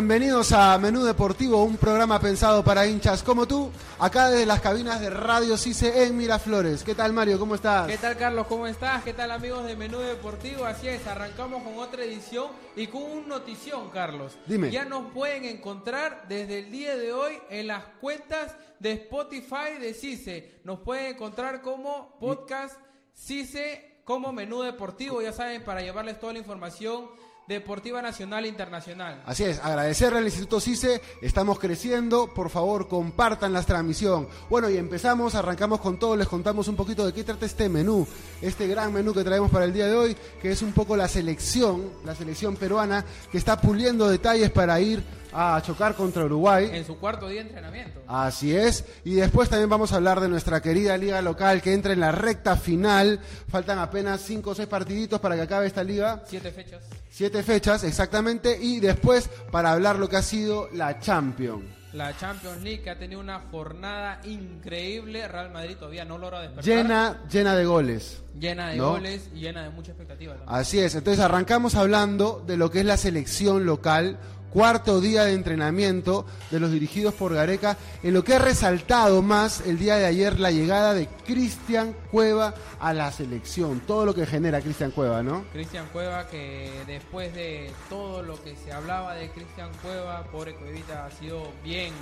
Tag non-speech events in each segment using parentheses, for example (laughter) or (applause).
bienvenidos a Menú Deportivo, un programa pensado para hinchas como tú, acá desde las cabinas de Radio CICE en Miraflores. ¿Qué tal Mario? ¿Cómo estás? ¿Qué tal Carlos? ¿Cómo estás? ¿Qué tal amigos de Menú Deportivo? Así es, arrancamos con otra edición y con un notición, Carlos. Dime. Ya nos pueden encontrar desde el día de hoy en las cuentas de Spotify de CICE. Nos pueden encontrar como podcast CICE como Menú Deportivo, ya saben, para llevarles toda la información deportiva nacional e internacional. Así es, agradecerle al Instituto CICE, estamos creciendo, por favor compartan la transmisión. Bueno, y empezamos, arrancamos con todo, les contamos un poquito de qué trata este menú, este gran menú que traemos para el día de hoy, que es un poco la selección, la selección peruana, que está puliendo detalles para ir a chocar contra Uruguay. En su cuarto día de entrenamiento. Así es. Y después también vamos a hablar de nuestra querida liga local que entra en la recta final. Faltan apenas cinco o seis partiditos para que acabe esta liga. Siete fechas. Siete fechas, exactamente. Y después para hablar lo que ha sido la Champions. La Champions League que ha tenido una jornada increíble. Real Madrid todavía no logra despertar. Llena, llena de goles. Llena de ¿no? goles y llena de mucha expectativa también. Así es. Entonces arrancamos hablando de lo que es la selección local. Cuarto día de entrenamiento de los dirigidos por Gareca, en lo que ha resaltado más el día de ayer la llegada de Cristian Cueva a la selección, todo lo que genera Cristian Cueva, ¿no? Cristian Cueva que después de todo lo que se hablaba de Cristian Cueva, pobre Cuevita ha sido bien,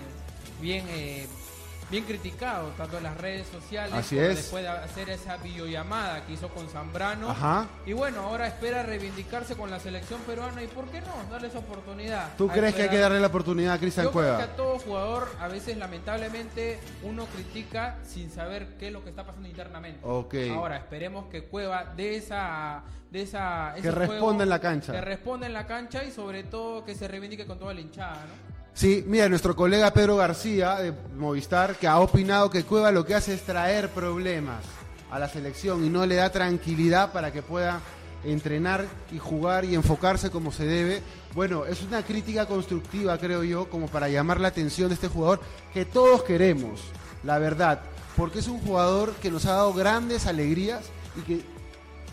bien, eh, bien criticado tanto en las redes sociales Así como es. después de hacer esa videollamada que hizo con Zambrano. Ajá. Y bueno, ahora espera reivindicarse con la selección peruana y por qué no darle esa oportunidad. ¿Tú crees que hay que darle la oportunidad a Cristian Yo creo Cueva? que a todo jugador a veces lamentablemente uno critica sin saber qué es lo que está pasando internamente. Ok. Ahora esperemos que Cueva de esa de esa ese Que responda en la cancha. Que responda en la cancha y sobre todo que se reivindique con toda la hinchada, ¿no? Sí, mira, nuestro colega Pedro García de Movistar, que ha opinado que Cueva lo que hace es traer problemas a la selección y no le da tranquilidad para que pueda entrenar y jugar y enfocarse como se debe. Bueno, es una crítica constructiva, creo yo, como para llamar la atención de este jugador que todos queremos, la verdad, porque es un jugador que nos ha dado grandes alegrías y que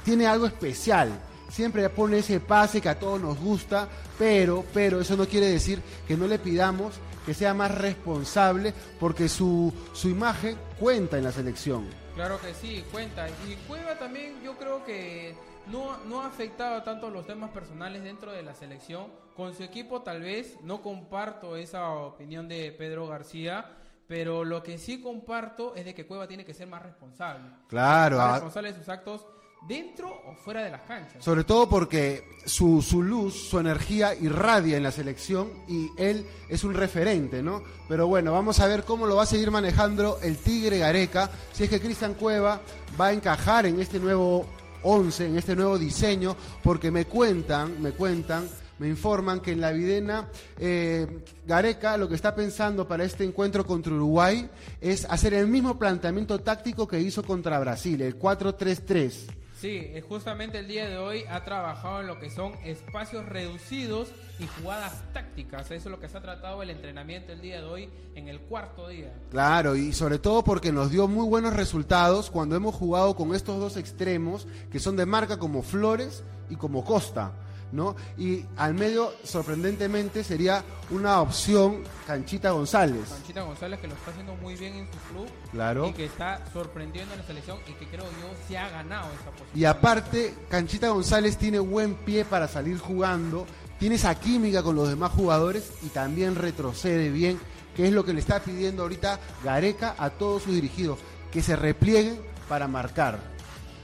tiene algo especial. Siempre pone ese pase que a todos nos gusta, pero, pero eso no quiere decir que no le pidamos que sea más responsable, porque su, su imagen cuenta en la selección. Claro que sí, cuenta. Y Cueva también yo creo que no, no ha afectado tanto los temas personales dentro de la selección. Con su equipo tal vez no comparto esa opinión de Pedro García, pero lo que sí comparto es de que Cueva tiene que ser más responsable. Claro, Más a- responsable de sus actos dentro o fuera de las canchas. sobre todo porque su, su luz, su energía irradia en la selección y él es un referente, ¿no? Pero bueno, vamos a ver cómo lo va a seguir manejando el Tigre Gareca, si es que Cristian Cueva va a encajar en este nuevo 11, en este nuevo diseño, porque me cuentan, me cuentan, me informan que en la Videna eh, Gareca lo que está pensando para este encuentro contra Uruguay es hacer el mismo planteamiento táctico que hizo contra Brasil, el 4-3-3. Sí, eh, justamente el día de hoy ha trabajado en lo que son espacios reducidos y jugadas tácticas. Eso es lo que se ha tratado el entrenamiento el día de hoy en el cuarto día. Claro, y sobre todo porque nos dio muy buenos resultados cuando hemos jugado con estos dos extremos que son de marca como Flores y como Costa, ¿no? Y al medio, sorprendentemente, sería una opción Canchita González. Panchita González que lo está haciendo muy bien en su club Claro. y que está sorprendiendo en la selección y que creo yo se ha ganado esa posición. Y aparte, Canchita González tiene buen pie para salir jugando, tiene esa química con los demás jugadores y también retrocede bien, que es lo que le está pidiendo ahorita Gareca a todos sus dirigidos, que se replieguen para marcar.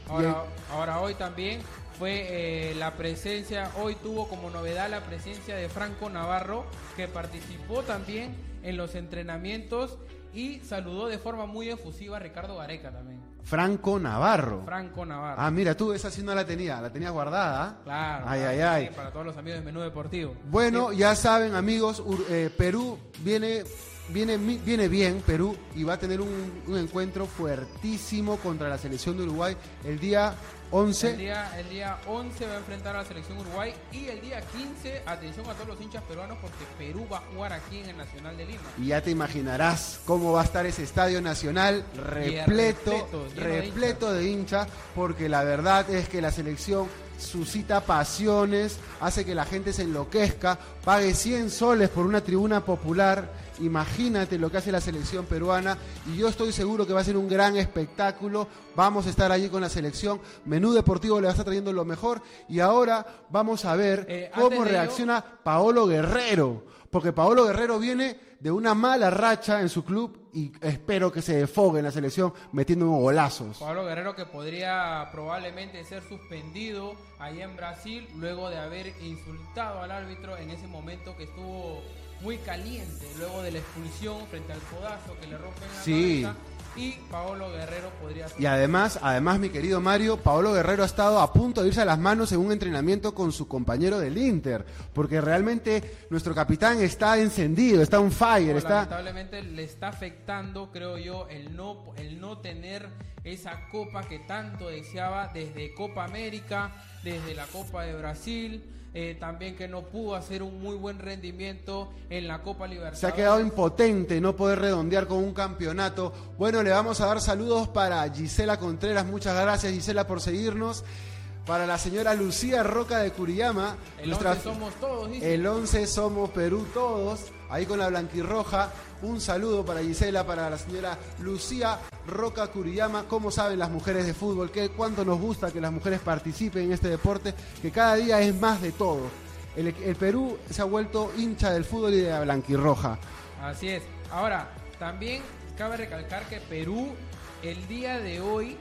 Ahora, ahora hoy también fue eh, la presencia, hoy tuvo como novedad la presencia de Franco Navarro, que participó también en los entrenamientos y saludó de forma muy efusiva a Ricardo Gareca también. Franco Navarro. Franco Navarro. Ah, mira, tú esa sí no la tenía, la tenías guardada. ¿ah? Claro. Ay, claro, ay, ay. Para todos los amigos de Menú Deportivo. Bueno, Sí, ya saben, amigos, eh, Perú viene, viene, viene bien, Perú, y va a tener un, un encuentro fuertísimo contra la selección de Uruguay el día 11. El día, el día 11 va a enfrentar a la selección Uruguay y el día 15, atención a todos los hinchas peruanos porque Perú va a jugar aquí en el Nacional de Lima. Y ya te imaginarás cómo va a estar ese estadio nacional repleto, repleto de hinchas, porque la verdad es que la selección suscita pasiones, hace que la gente se enloquezca, pague 100 soles por una tribuna popular. Imagínate lo que hace la selección peruana y yo estoy seguro que va a ser un gran espectáculo. Vamos a estar allí con la selección. Menú Deportivo le va a estar trayendo lo mejor y ahora vamos a ver Eh, cómo reacciona Paolo Guerrero, porque Paolo Guerrero viene de una mala racha en su club y espero que se defogue en la selección metiendo unos golazos. Pablo Guerrero que podría probablemente ser suspendido allá en Brasil luego de haber insultado al árbitro en ese momento que estuvo muy caliente luego de la expulsión frente al codazo que le rompen la Sí. cabeza y Paolo Guerrero podría ser Y además, además, mi querido Mario, Paolo Guerrero ha estado a punto de irse a las manos en un entrenamiento con su compañero del Inter, porque realmente nuestro capitán está encendido, está on fire, está... lamentablemente le está afectando, creo yo, el no, el no tener esa copa que tanto deseaba desde Copa América, desde la Copa de Brasil, eh, también que no pudo hacer un muy buen rendimiento en la Copa Libertadores. Se ha quedado impotente no poder redondear con un campeonato. Bueno, le vamos a dar saludos para Gisela Contreras. Muchas gracias, Gisela, por seguirnos. Para la señora Lucía Roca de Curiyama. El nuestra- 11 somos todos, dice. El 11 somos Perú todos, ahí con la blanquirroja. Un saludo para Gisela, para la señora Lucía Roca Curiyama. ¿Cómo saben las mujeres de fútbol? ¿Qué, ¿Cuánto nos gusta que las mujeres participen en este deporte? Que cada día es más de todo. El, el Perú se ha vuelto hincha del fútbol y de la blanquirroja. Así es. Ahora, también cabe recalcar que Perú el día de hoy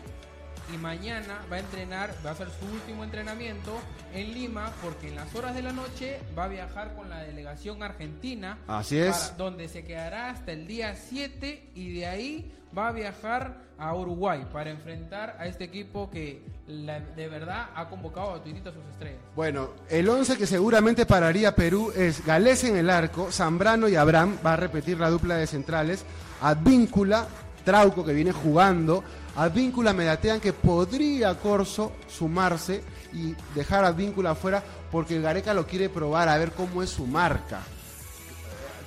y mañana va a entrenar, va a hacer su último entrenamiento en Lima porque en las horas de la noche va a viajar con la delegación argentina. Así es. para- donde se quedará hasta el día 7 y de ahí va a viajar a Uruguay para enfrentar a este equipo que la- de verdad ha convocado a tuitita sus estrellas. Bueno, el 11 que seguramente pararía Perú es Galés en el arco, Zambrano y Abraham, va a repetir la dupla de centrales, Advíncula, Trauco que viene jugando, Advíncula me datean que podría Corso sumarse y dejar a Advíncula afuera porque Gareca lo quiere probar a ver cómo es su marca.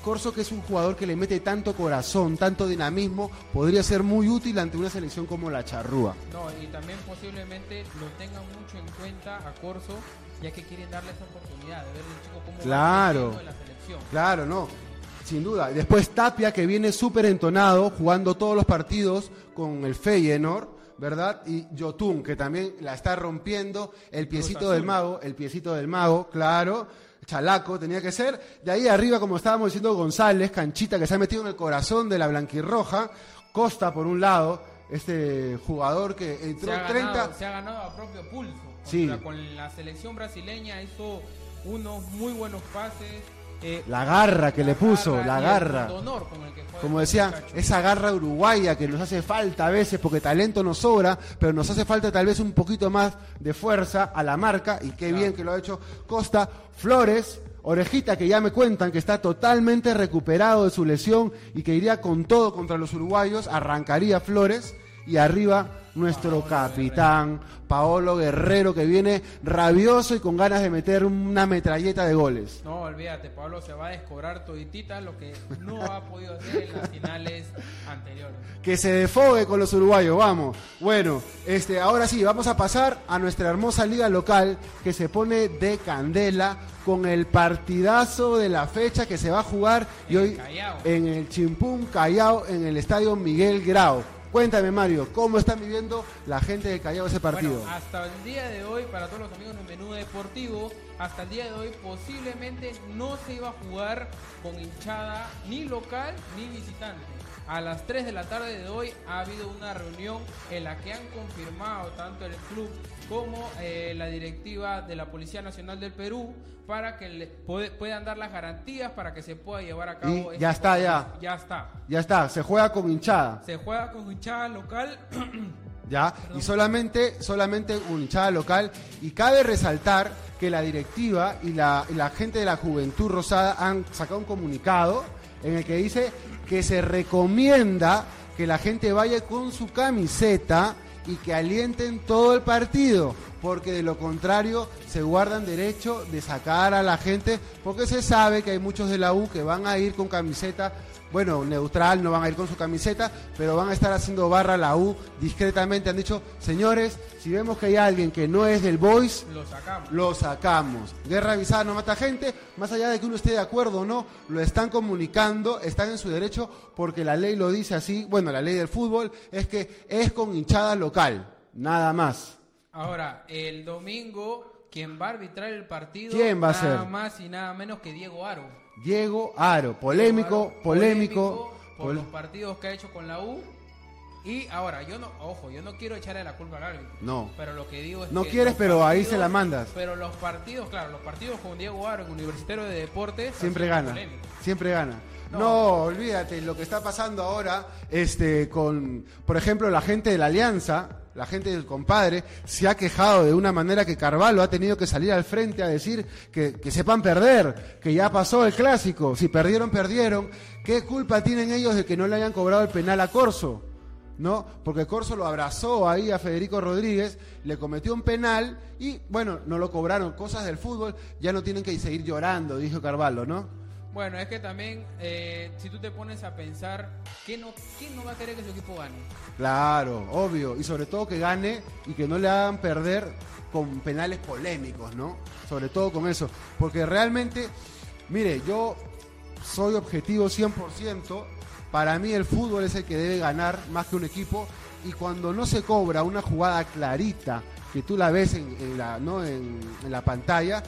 Corso, que es un jugador que le mete tanto corazón, tanto dinamismo, podría ser muy útil ante una selección como la Charrúa. No, y también posiblemente lo tengan mucho en cuenta a Corso, ya que quieren darle esa oportunidad de ver el chico cómo Claro. va en la selección. Claro, no. Sin duda. Después Tapia, que viene súper entonado, jugando todos los partidos con el Feyenoord, ¿verdad? Y Yotun, que también la está rompiendo. El piecito del mago, el piecito del mago, claro. Chalaco tenía que ser. De ahí arriba, como estábamos diciendo, González, Canchita, que se ha metido en el corazón de la blanquirroja. Costa, por un lado, este jugador que Se entró ha, 30... ganado, se ha ganado a propio pulso. Sí. Con la selección brasileña hizo unos muy buenos pases. Eh, La garra que le puso, la garra. pundonor con el que juega Como decía, esa garra uruguaya que nos hace falta a veces porque talento nos sobra, pero nos hace falta tal vez un poquito más de fuerza a la marca y qué Claro. bien que lo ha hecho Costa. Flores, Orejita que ya me cuentan que está totalmente recuperado de su lesión y que iría con todo contra los uruguayos, arrancaría Flores y arriba nuestro capitán Paolo Guerrero que viene rabioso y con ganas de meter una metralleta de goles. No, olvídate, Pablo se va a descobrar toditita lo que no ha podido hacer en las finales anteriores. que se defogue con los uruguayos, vamos. Bueno, este, ahora sí, vamos a pasar a nuestra hermosa liga local que se pone de candela con el partidazo de la fecha que se va a jugar y hoy Callao. en el Chimpún Callao en el estadio Miguel Grau. Cuéntame Mario, ¿cómo están viviendo la gente de Callao ese partido? Bueno, hasta el día de hoy, para todos los amigos del menú deportivo, hasta el día de hoy posiblemente no se iba a jugar con hinchada ni local ni visitante. A las 3 de la tarde de hoy ha habido una reunión en la que han confirmado tanto el club como eh, la directiva de la Policía Nacional del Perú para que le puede- puedan dar las garantías para que se pueda llevar a cabo. Y este ya está, ya. Ya está. Ya está, se juega con hinchada. Se juega con hinchada local. (clears throat) ¿ya? Y solamente, solamente un hinchada local. Y cabe resaltar que la directiva y la, y la gente de la Juventud Rosada han sacado un comunicado en el que dice que se recomienda que la gente vaya con su camiseta y que alienten todo el partido. porque de lo contrario se guardan derecho de sacar a la gente, porque se sabe que hay muchos de la U que van a ir con camiseta bueno, neutral, no van a ir con su camiseta, pero van a estar haciendo barra la U discretamente. Han dicho, señores, si vemos que hay alguien que no es del Boys, lo sacamos. Lo sacamos. Guerra avisada no mata gente, más allá de que uno esté de acuerdo o no, lo están comunicando, están en su derecho porque la ley lo dice así. Bueno, la ley del fútbol es que es con hinchada local, nada más. Ahora, el domingo, quien va a arbitrar el partido, ¿Quién va a nada ser? más y nada menos que Diego Aro. Diego Aro, polémico, Aro, polémico. por pol- los partidos que ha hecho con la U. Y ahora, yo no, ojo, yo no quiero echarle la culpa al árbitro. No. Pero lo que digo es No que quieres, pero ahí se la mandas. Pero los partidos, claro, los partidos con Diego Aro Universitario de Deportes. Siempre gana, siempre gana. No. No. olvídate, lo que está pasando ahora, este, con, por ejemplo, la gente de la Alianza, la gente del compadre, se ha quejado de una manera que Carvalho ha tenido que salir al frente a decir que, que sepan perder, que ya pasó el clásico, si perdieron, perdieron. ¿Qué culpa tienen ellos de que no le hayan cobrado el penal a Corso? ¿no? Porque Corso lo abrazó ahí a Federico Rodríguez, le cometió un penal y, bueno, no lo cobraron. Cosas del fútbol, ya no tienen que seguir llorando, dijo Carvalho, ¿no? Bueno, es que también, eh, si tú te pones a pensar, ¿quién no, ¿quién no va a querer que su equipo gane? Claro, obvio. Y sobre todo que gane y que no le hagan perder con penales polémicos, ¿no? Sobre todo con eso. Porque realmente, mire, yo soy objetivo 100%. Para mí el fútbol es el que debe ganar más que un equipo. Y cuando no se cobra una jugada clarita, que tú la ves en, la, ¿no? en la pantalla,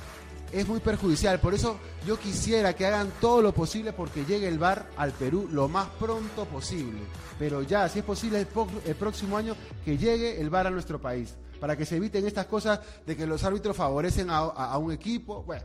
es muy perjudicial. Por eso yo quisiera que hagan todo lo posible porque llegue el VAR al Perú lo más pronto posible. Pero ya, si es posible, el, próximo año que llegue el VAR a nuestro país. Para que se eviten estas cosas de que los árbitros favorecen a, a- a un equipo. Bueno,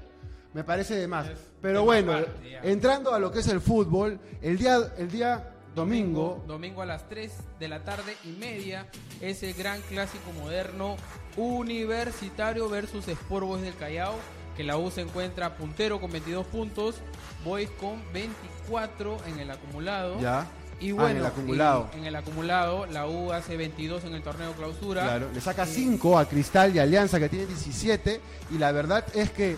me parece de más. Pero bueno, entrando a lo que es el fútbol, el día, el día domingo, Domingo a las 3 de la tarde y media es el gran clásico moderno Universitario versus Sport Boys del Callao. Que la U se encuentra puntero con 22 puntos, Boys con 24 en el acumulado. ya. Y Ah, bueno, en el acumulado. En, en el acumulado, la U hace 22 en el torneo clausura. Claro, le saca Sí. 5 a Cristal y Alianza que tiene 17 y la verdad es que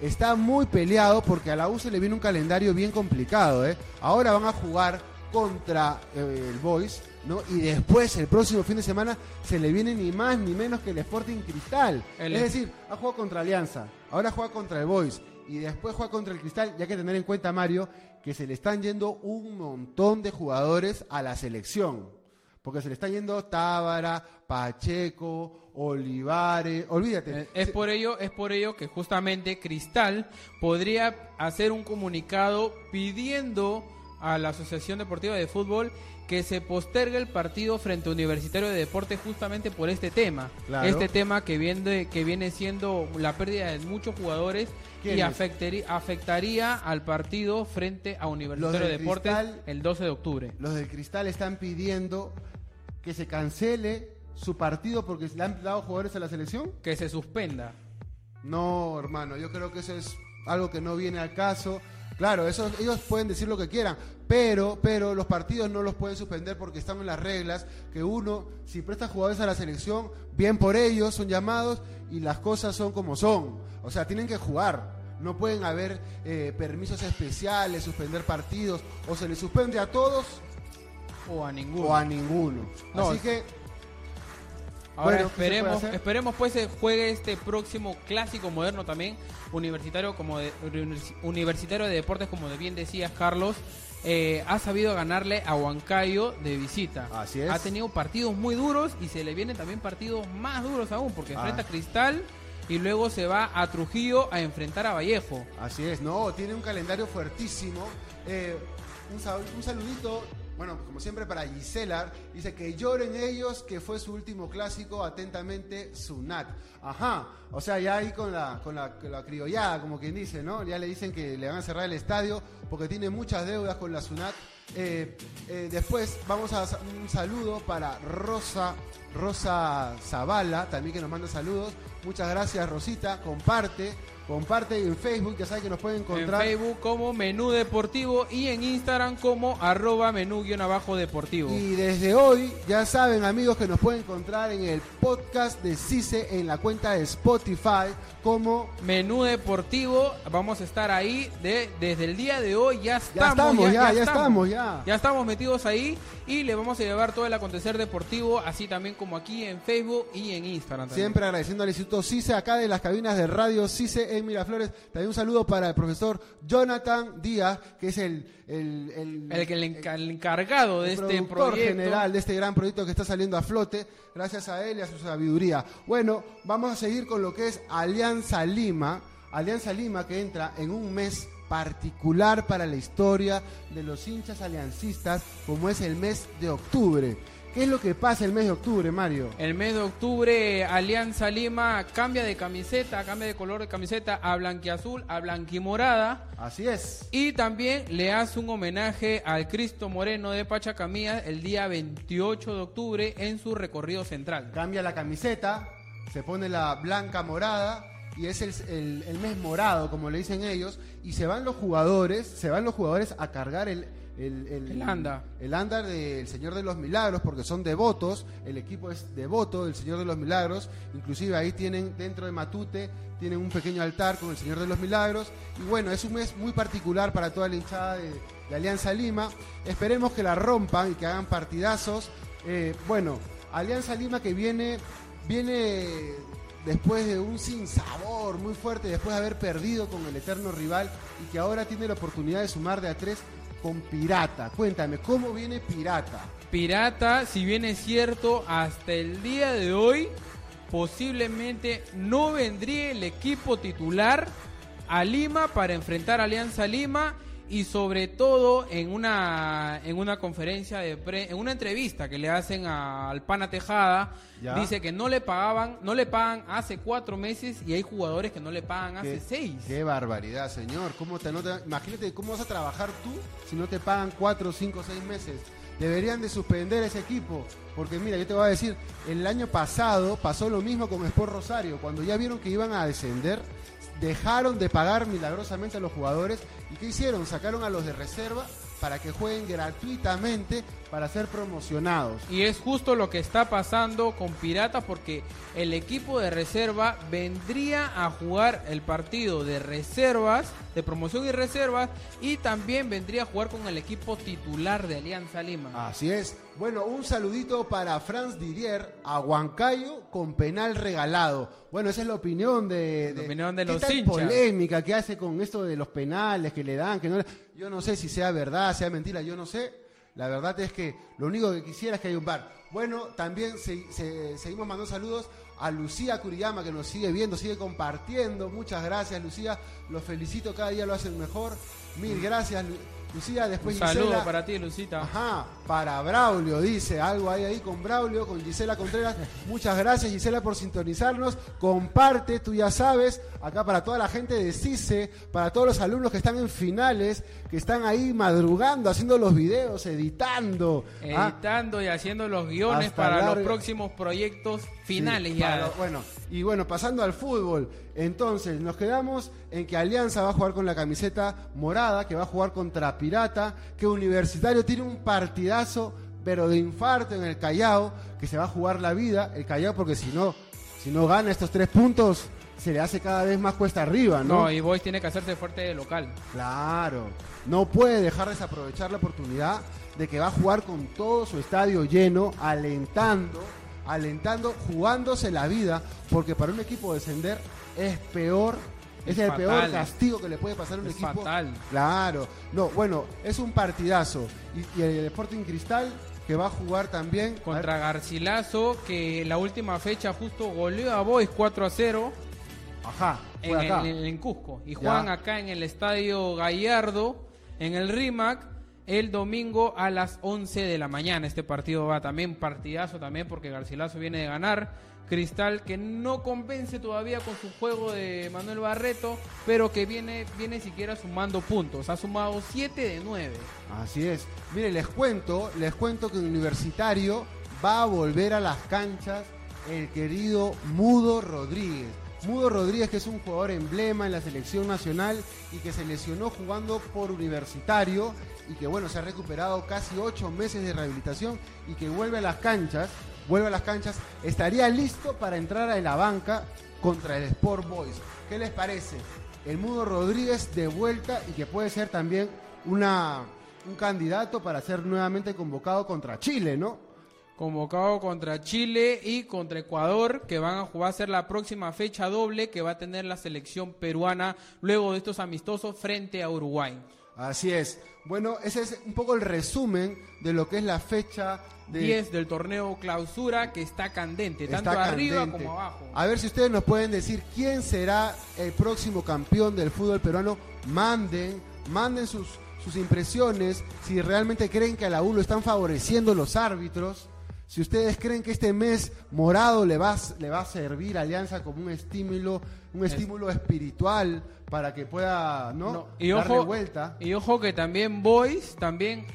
está muy peleado porque a la U se le viene un calendario bien complicado. ¿eh? Ahora van a jugar contra eh, el Boys, ¿no? Y después, el próximo fin de semana, se le viene ni más ni menos que el Sporting Cristal. El- es decir, ha jugado contra Alianza, ahora juega contra el Boys y después juega contra el Cristal. Ya hay que tener en cuenta, Mario, que se le están yendo un montón de jugadores a la selección. Porque se le están yendo Tábara, Pacheco, Olivares, olvídate. Eh, Es por ello, es por ello que justamente Cristal podría hacer un comunicado pidiendo a la Asociación Deportiva de Fútbol que se postergue el partido frente a Universitario de Deportes justamente por este tema. Claro. Este tema que viene, que viene siendo la pérdida de muchos jugadores y afectaría, afectaría al partido frente a Universitario de Deportes Cristal- el 12 de octubre. Los del Cristal están pidiendo que se cancele su partido porque le han dado jugadores a la selección. Que se suspenda. No, hermano, yo creo que eso es algo que no viene al caso. Claro, eso, ellos pueden decir lo que quieran, pero, pero los partidos no los pueden suspender porque están en las reglas que uno, si presta jugadores a la selección, bien por ellos, son llamados y las cosas son como son. O sea, tienen que jugar. No pueden haber eh, permisos especiales, suspender partidos, o se les suspende a todos O a ninguno. o a ninguno. No, Así que Ahora Bueno, ¿qué se puede esperemos, esperemos pues se juegue este próximo clásico moderno también, universitario como de, univers- universitario de deportes, como de bien decías Carlos, eh, ha sabido ganarle a Huancayo de visita. Así es. Ha tenido partidos muy duros y se le vienen también partidos más duros aún, porque Ah. enfrenta a Cristal y luego se va a Trujillo a enfrentar a Vallejo. Así es, no, tiene un calendario fuertísimo. Eh, un, un saludito, bueno, como siempre para Gisela. Dice que lloren ellos, que fue su último clásico, atentamente Sunat. Ajá, o sea, ya ahí con la, con la, criollada, como quien dice, ¿no? Ya le dicen que le van a cerrar el estadio porque tiene muchas deudas con la Sunat. Eh, eh, después vamos a un saludo para Rosa, Rosa Zavala, también que nos manda saludos. Muchas gracias, Rosita. Comparte. Comparte en Facebook, ya saben que nos pueden encontrar. En Facebook como Menú Deportivo y en Instagram como arroba menú-deportivo. Y desde hoy, ya saben amigos que nos pueden encontrar en el podcast de CICE en la cuenta de Spotify como Menú Deportivo. Vamos a estar ahí de, desde el día de hoy, ya estamos. Ya estamos, ya, ya, estamos, ya. Ya estamos metidos ahí y le vamos a llevar todo el acontecer deportivo, así también como aquí en Facebook y en Instagram. Siempre agradeciendo al Instituto CICE, acá de las cabinas de radio CICE en Miraflores. También un saludo para el profesor Jonathan Díaz, que es el... El, el, el, encargado de este proyecto. general de este gran proyecto que está saliendo a flote, gracias a él y a su sabiduría. Bueno, vamos a seguir con lo que es Alianza Lima. Alianza Lima que entra en un mes particular para la historia de los hinchas aliancistas, como es el mes de octubre. ¿Qué es lo que pasa el mes de octubre, Mario? El mes de octubre, Alianza Lima cambia de camiseta, cambia de color de camiseta a blanquiazul, a blanquimorada. Así es. Y también le hace un homenaje al Cristo Moreno de Pachacamía el día 28 de octubre en su recorrido central. Cambia la camiseta, se pone la blanca morada y es el, el, mes morado, como le dicen ellos, y se van los jugadores, se van los jugadores a cargar el, el, el, anda. el andar del Señor de los Milagros, porque son devotos, el equipo es devoto del Señor de los Milagros, inclusive ahí tienen dentro de Matute, tienen un pequeño altar con el Señor de los Milagros, y bueno, es un mes muy particular para toda la hinchada de, Alianza Lima, esperemos que la rompan y que hagan partidazos, eh, bueno, Alianza Lima que viene, viene después de un sinsabor muy fuerte, después de haber perdido con el eterno rival y que ahora tiene la oportunidad de sumar de a tres con Pirata. Cuéntame, ¿cómo viene Pirata? Pirata, si bien es cierto, hasta el día de hoy posiblemente no vendría el equipo titular a Lima para enfrentar a Alianza Lima y sobre todo en una en una conferencia de en una entrevista que le hacen al Pana Tejada dice que no le pagaban no le pagan hace cuatro meses y hay jugadores que no le pagan hace seis. qué barbaridad señor. Cómo te, no imagínate cómo vas a trabajar tú si no te pagan cuatro cinco seis meses deberían de suspender ese equipo porque mira yo te voy a decir el año pasado pasó lo mismo con Sport Rosario cuando ya vieron que iban a descender dejaron de pagar milagrosamente a los jugadores y ¿qué hicieron? Sacaron a los de reserva para que jueguen gratuitamente para ser promocionados. Y es justo lo que está pasando con Pirata porque el equipo de reserva vendría a jugar el partido de reservas, de promoción y reservas, y también vendría a jugar con el equipo titular de Alianza Lima. Así es. Bueno, un saludito para Franz Didier a Huancayo con penal regalado. Bueno, esa es la opinión de, la opinión de los hinchas. polémica que hace con esto de los penales que le dan, que no yo no sé si sea verdad, sea mentira, yo no sé. La verdad es que lo único que quisiera es que haya un bar. Bueno, también seguimos mandando saludos a Lucía Curiyama que nos sigue viendo, sigue compartiendo. Muchas gracias, Lucía. Los felicito, cada día lo hacen mejor. Mil gracias, Lucía, después Un saludo para ti, Lucita. Ajá, para Braulio, dice. Algo hay ahí con Braulio, con Gisela Contreras. Muchas gracias, Gisela, por sintonizarnos. Comparte, tú ya sabes, acá para toda la gente de CICE, para todos los alumnos que están en finales, que están ahí madrugando, haciendo los videos, editando. ¿ah? Editando y haciendo los guiones para los próximos proyectos finales ya. bueno, y bueno, pasando al fútbol. Entonces, nos quedamos en que Alianza va a jugar con la camiseta morada, que va a jugar contra Pirata, que Universitario tiene un partidazo, pero de infarto en el Callao, que se va a jugar la vida, el Callao, porque si no, si no gana estos tres puntos, se le hace cada vez más cuesta arriba, ¿no? No, y Boys tiene que hacerse fuerte de local. Claro, no puede dejar desaprovechar la oportunidad de que va a jugar con todo su estadio lleno, alentando, alentando, jugándose la vida, porque para un equipo descender es peor es, el peor castigo que le puede pasar a un equipo. Fatal. Claro. No, bueno, es un partidazo. Y, el Sporting Cristal que va a jugar también contra Garcilaso, que la última fecha justo goleó a Boys 4 a 0. Ajá. En, Cusco. Y juegan acá en el estadio Gallardo, en el RIMAC, el domingo a las 11 de la mañana. Este partido va también partidazo también porque Garcilaso viene de ganar. Cristal que no convence todavía con su juego de Manuel Barreto, pero que viene, viene siquiera sumando puntos. Ha sumado 7 de 9. Así es. Mire, les cuento, les cuento que Universitario va a volver a las canchas el querido Mudo Rodríguez. Mudo Rodríguez, que es un jugador emblema en la selección nacional y que se lesionó jugando por universitario y que bueno, se ha recuperado casi ocho meses de rehabilitación y que vuelve a las canchas, vuelve a las canchas, estaría listo para entrar a la banca contra el Sport Boys. ¿Qué les parece? El Mudo Rodríguez de vuelta y que puede ser también una, un candidato para ser nuevamente convocado contra Chile, ¿no? Convocado contra Chile y contra Ecuador, que van a jugar a ser la próxima fecha doble que va a tener la selección peruana luego de estos amistosos frente a Uruguay. Así es. Bueno, ese es un poco el resumen de lo que es la fecha de 10 del torneo clausura que está candente, tanto arriba como abajo. A ver si ustedes nos pueden decir quién será el próximo campeón del fútbol peruano. Manden, manden sus, sus impresiones, si realmente creen que a la U lo están favoreciendo los árbitros. Si ustedes creen que este mes morado le va, le va a servir a Alianza como un estímulo, un estímulo espiritual para que pueda ¿no? y darle ojo, vuelta. Y ojo que también Boys también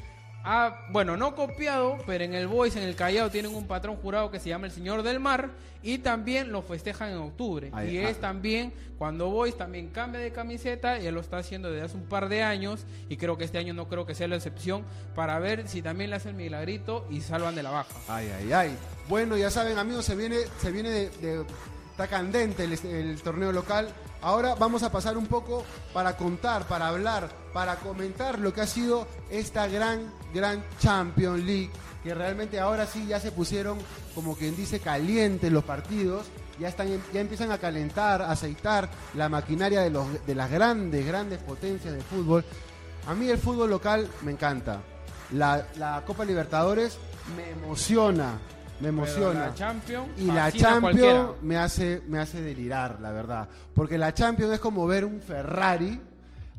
ha, bueno, no copiado, pero en el Boys, en el Callao, tienen un patrón jurado que se llama el Señor del Mar y también lo festejan en octubre. Ahí- y ah. es también cuando Boys también cambia de camiseta, y él lo está haciendo desde hace un par de años y creo que este año no creo que sea la excepción para ver si también le hacen milagrito y salvan de la baja. Ay, ay, ay. Bueno, ya saben, amigos, se viene, se viene de, de- está candente el, torneo local. Ahora vamos a pasar un poco para contar, para hablar, para comentar lo que ha sido esta gran, gran Champions League, que realmente ahora sí ya se pusieron, como quien dice, calientes los partidos. Ya, están, ya empiezan a calentar, a aceitar la maquinaria de, los, de las grandes, grandes potencias de fútbol. A mí el fútbol local me encanta. La Copa Libertadores me emociona, me emociona. la Champions y la. Champions me hace, me hace delirar, la verdad. Porque la Champions es como ver un Ferrari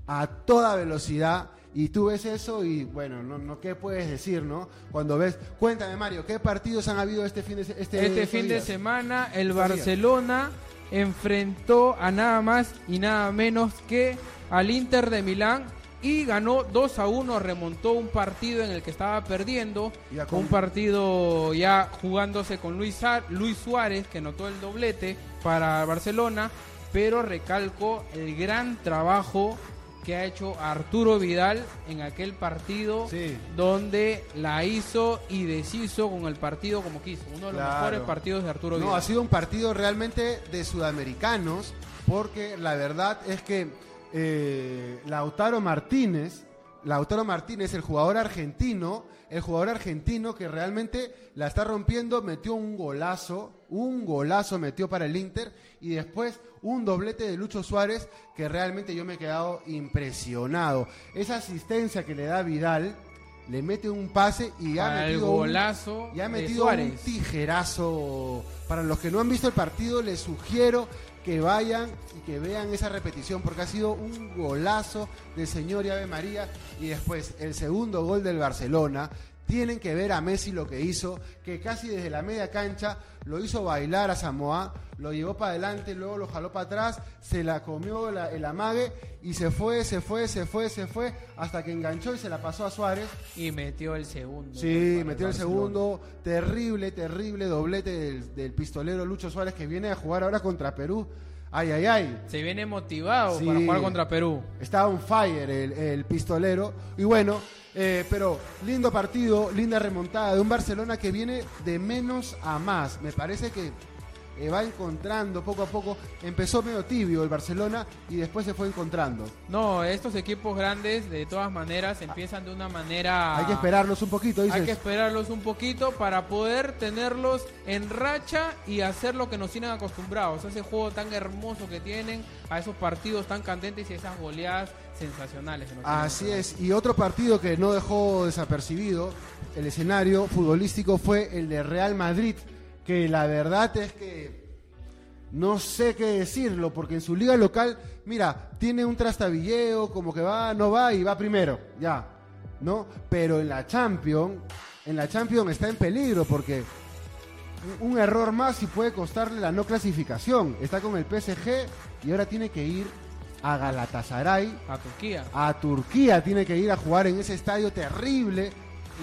a toda velocidad. Y tú ves eso y bueno, no, no qué puedes decir, ¿no? Cuando ves, cuéntame Mario, ¿qué partidos han habido este fin de este, Este fin de semana el días. Barcelona enfrentó a nada más y nada menos que al Inter de Milán y ganó 2 a 1, remontó un partido en el que estaba perdiendo, con- un partido ya jugándose con Luis, Luis Suárez que notó el doblete para Barcelona, pero recalco el gran trabajo que ha hecho Arturo Vidal en aquel partido Sí. donde la hizo y deshizo con el partido como quiso. Uno de los Claro. mejores partidos de Arturo No, Vidal. ha sido un partido realmente de sudamericanos, porque la verdad es que eh, Lautaro Martínez, Lautaro Martínez, el jugador argentino, el jugador argentino que realmente la está rompiendo, metió un golazo, un golazo metió para el Inter y después un doblete de Lucho Suárez que realmente yo me he quedado impresionado. Esa asistencia que le da Vidal, le mete un pase y ha Para el metido un- golazo y ha metido un tijerazo. Para los que no han visto el partido, les sugiero que vayan y que vean esa repetición porque ha sido un golazo del señor y Ave María. Y después el segundo gol del Barcelona. Tienen que ver a Messi lo que hizo, que casi desde la media cancha lo hizo bailar a Samoa, lo llevó para adelante, luego lo jaló para atrás, se la comió la- el amague y se fue, se fue, se fue, se fue, hasta que enganchó y se la pasó a Suárez. Y metió el segundo. Sí, metió el segundo. Terrible, terrible doblete del, del pistolero Lucho Suárez que viene a jugar ahora contra Perú. Ay, ay, ay. Se viene motivado Sí. para jugar contra Perú. Está on fire el, el pistolero. Y bueno, eh, pero lindo partido, linda remontada de un Barcelona que viene de menos a más. Me parece que eh, va encontrando poco a poco. Empezó medio tibio el Barcelona y después se fue encontrando. No, estos equipos grandes de todas maneras empiezan de una manera... Hay que esperarlos un poquito, dices. Hay que esperarlos un poquito para poder tenerlos en racha y hacer lo que nos tienen acostumbrados. Ese juego tan hermoso que tienen, a esos partidos tan candentes y esas goleadas sensacionales. tienen Así es, y otro partido que no dejó desapercibido el escenario futbolístico fue el de Real Madrid, que la verdad es que no sé qué decirlo, porque en su liga local, mira, tiene un trastabilleo, como que va, no va y va primero, ya, ¿no? Pero en la Champions, en la Champions está en peligro, porque un error más y puede costarle la no clasificación. Está con el PSG y ahora tiene que ir a Galatasaray A Turquía. a Turquía tiene que ir a jugar en ese estadio terrible.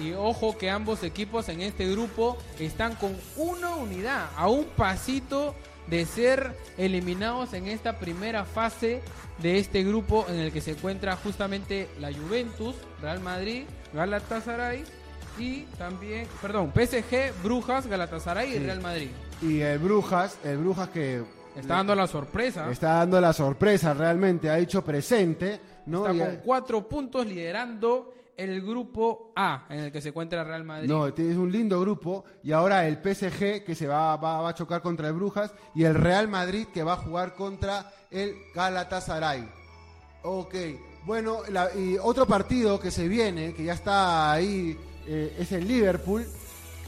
Y ojo que ambos equipos en este grupo están con una unidad, a un pasito de ser eliminados en esta primera fase de este grupo en el que se encuentra justamente la Juventus, Real Madrid, Galatasaray y también, perdón, PSG, Brujas, Galatasaray y Real Madrid. Y el Brujas, el Brujas que está dando la sorpresa. Está dando la sorpresa realmente, ha hecho presente, ¿no? Está con cuatro puntos liderando el grupo A en el que se encuentra Real Madrid. No, es un lindo grupo y ahora el PSG que se va, va, a chocar contra el Brujas y el Real Madrid que va a jugar contra el Galatasaray. Ok, bueno, y otro partido que se viene, que ya está ahí, eh, es el Liverpool.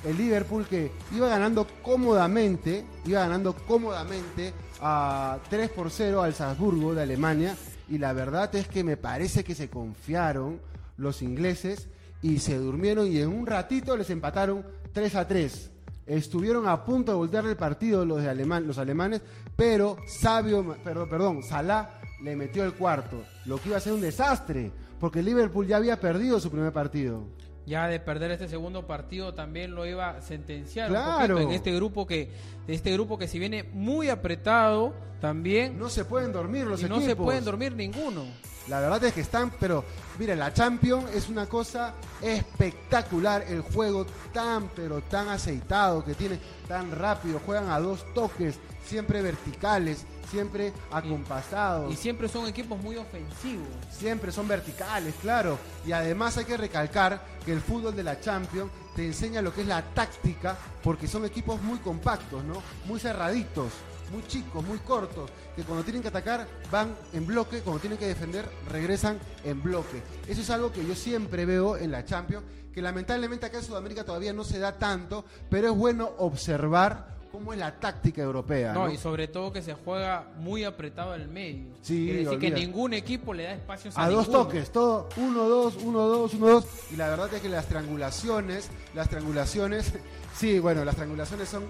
El Liverpool que iba ganando cómodamente, iba ganando cómodamente a 3 por 0 al Salzburgo de Alemania. Y la verdad es que me parece que se confiaron los ingleses y se durmieron y en un ratito les empataron 3 a 3. Estuvieron a punto de voltear el partido los, de los alemanes, pero Sabio, perdón, Salah le metió el cuarto, lo que iba a ser un desastre, porque Liverpool ya había perdido su primer partido. Ya de perder este segundo partido también lo iba a sentenciar claro. en este grupo que este grupo que si viene muy apretado también no se pueden dormir los equipos. No se pueden dormir ninguno. La verdad es que están, pero mira, la Champions es una cosa espectacular. El juego tan, pero tan aceitado que tiene, tan rápido. Juegan a dos toques, siempre verticales, siempre acompasados. Y, siempre son equipos muy ofensivos. Siempre son verticales, claro. Y además hay que recalcar que el fútbol de la Champions te enseña lo que es la táctica, porque son equipos muy compactos, ¿no? Muy cerraditos muy chicos, muy cortos, que cuando tienen que atacar van en bloque, cuando tienen que defender regresan en bloque. Eso es algo que yo siempre veo en la Champions, que lamentablemente acá en Sudamérica todavía no se da tanto, pero es bueno observar cómo es la táctica europea. No, y sobre todo que se juega muy apretado el medio. Sí, Quiere decir que ningún equipo le da espacios a, a dos toques, todo uno, dos, uno, dos, uno, dos. Y la verdad es que las triangulaciones, las triangulaciones, (laughs) sí, bueno, las triangulaciones son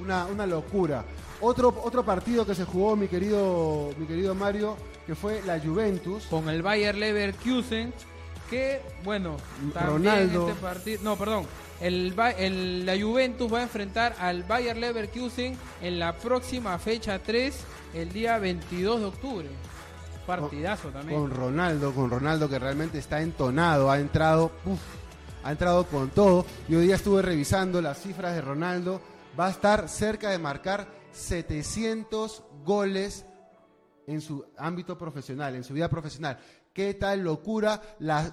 una, una locura. Otro, otro partido que se jugó, mi querido, mi querido Mario, que fue la Juventus. Con el Bayer Leverkusen, que, bueno, también Ronaldo. este partido. No, perdón. El, la Juventus va a enfrentar al Bayer Leverkusen en la próxima fecha 3, el día 22 de octubre. Partidazo también. Con Ronaldo, con Ronaldo que realmente está entonado, ha entrado, ha entrado con todo. Y hoy día estuve revisando las cifras de Ronaldo. Va a estar cerca de marcar 700 goles en su ámbito profesional, en su vida profesional. Qué tal locura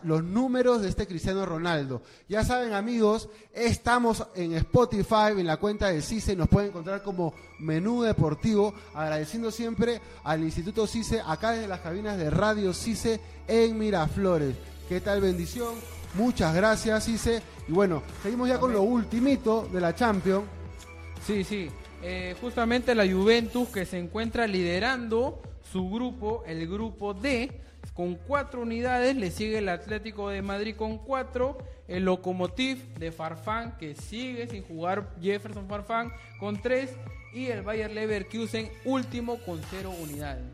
los números de este Cristiano Ronaldo. Ya saben amigos, estamos en Spotify, en la cuenta de CICE, nos pueden encontrar como Menú Deportivo, agradeciendo siempre al Instituto CICE, acá desde las cabinas de Radio CICE en Miraflores. Qué tal bendición, muchas gracias CICE. Y bueno, seguimos ya con lo ultimito de la Champions. Sí, sí, eh, justamente la Juventus que se encuentra liderando su grupo, el grupo D, con cuatro unidades, le sigue el Atlético de Madrid con cuatro, el Lokomotiv de Farfán que sigue sin jugar Jefferson Farfán con tres y el Bayer Leverkusen último con cero unidades.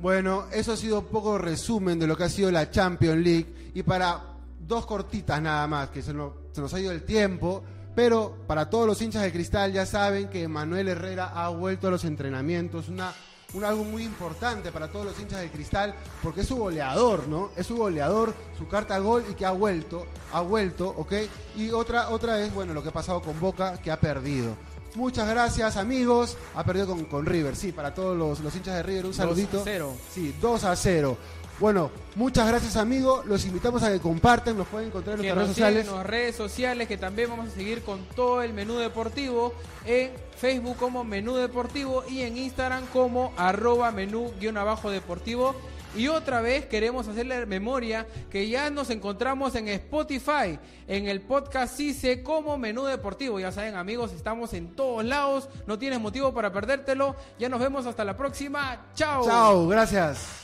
Bueno, eso ha sido un poco resumen de lo que ha sido la Champions League y para dos cortitas nada más, que se nos, se nos ha ido el tiempo. Pero para todos los hinchas de cristal ya saben que Manuel Herrera ha vuelto a los entrenamientos, una, un algo muy importante para todos los hinchas de cristal, porque es su goleador, ¿no? Es su goleador, su carta gol y que ha vuelto, ha vuelto, ¿ok? Y otra, otra es, bueno, lo que ha pasado con Boca, que ha perdido. Muchas gracias, amigos. Ha perdido con, con River, sí, para todos los, los hinchas de River, un saludito. 2 a 0. Sí, 2 a 0. Bueno, muchas gracias amigos, los invitamos a que compartan, nos pueden encontrar en nuestras redes sociales. En las redes sociales que también vamos a seguir con todo el menú deportivo en Facebook como menú deportivo y en Instagram como arroba menú guion abajo deportivo. Y otra vez queremos hacerle memoria que ya nos encontramos en Spotify, en el podcast CICE como menú deportivo. Ya saben amigos, estamos en todos lados, no tienes motivo para perdértelo. Ya nos vemos hasta la próxima. Chao. Chao, gracias.